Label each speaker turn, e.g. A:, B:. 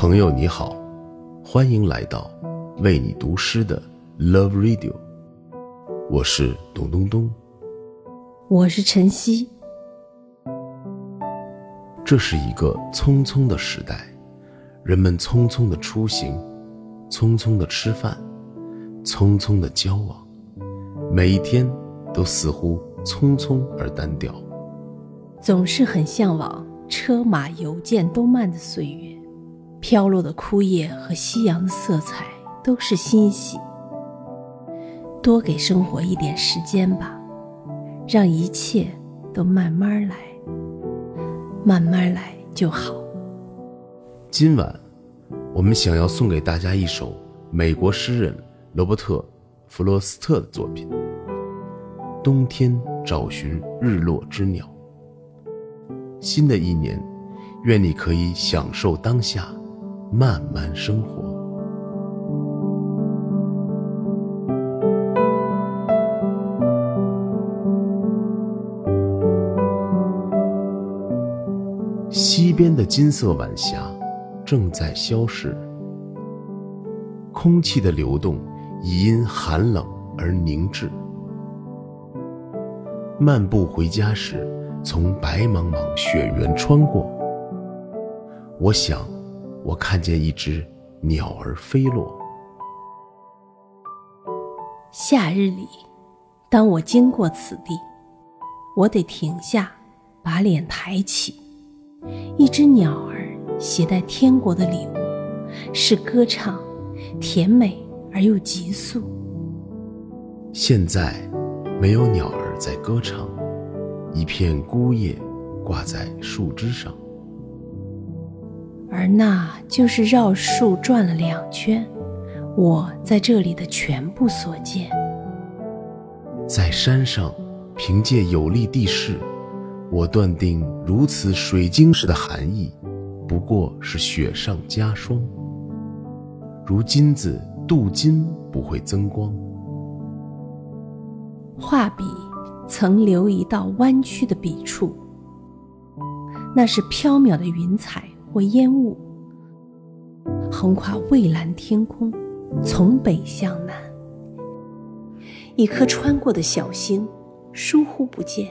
A: 朋友你好，欢迎来到为你读诗的 Love Radio，我是董东东，
B: 我是晨曦。
A: 这是一个匆匆的时代，人们匆匆的出行，匆匆的吃饭，匆匆的交往，每一天都似乎匆匆而单调，
B: 总是很向往车马邮件都慢的岁月。飘落的枯叶和夕阳的色彩都是欣喜。多给生活一点时间吧，让一切都慢慢来，慢慢来就好。
A: 今晚，我们想要送给大家一首美国诗人罗伯特·弗罗斯特的作品《冬天找寻日落之鸟》。新的一年，愿你可以享受当下。慢慢生活。西边的金色晚霞正在消逝，空气的流动已因寒冷而凝滞。漫步回家时，从白茫茫雪原穿过，我想。我看见一只鸟儿飞落。
B: 夏日里，当我经过此地，我得停下，把脸抬起。一只鸟儿携带天国的礼物，是歌唱，甜美而又急速。
A: 现在，没有鸟儿在歌唱，一片孤叶挂在树枝上。
B: 而那就是绕树转了两圈，我在这里的全部所见。
A: 在山上，凭借有利地势，我断定如此水晶石的含义，不过是雪上加霜。如金子镀金不会增光。
B: 画笔曾留一道弯曲的笔触，那是飘渺的云彩。或烟雾，横跨蔚蓝天空，从北向南。一颗穿过的小星，疏忽不见，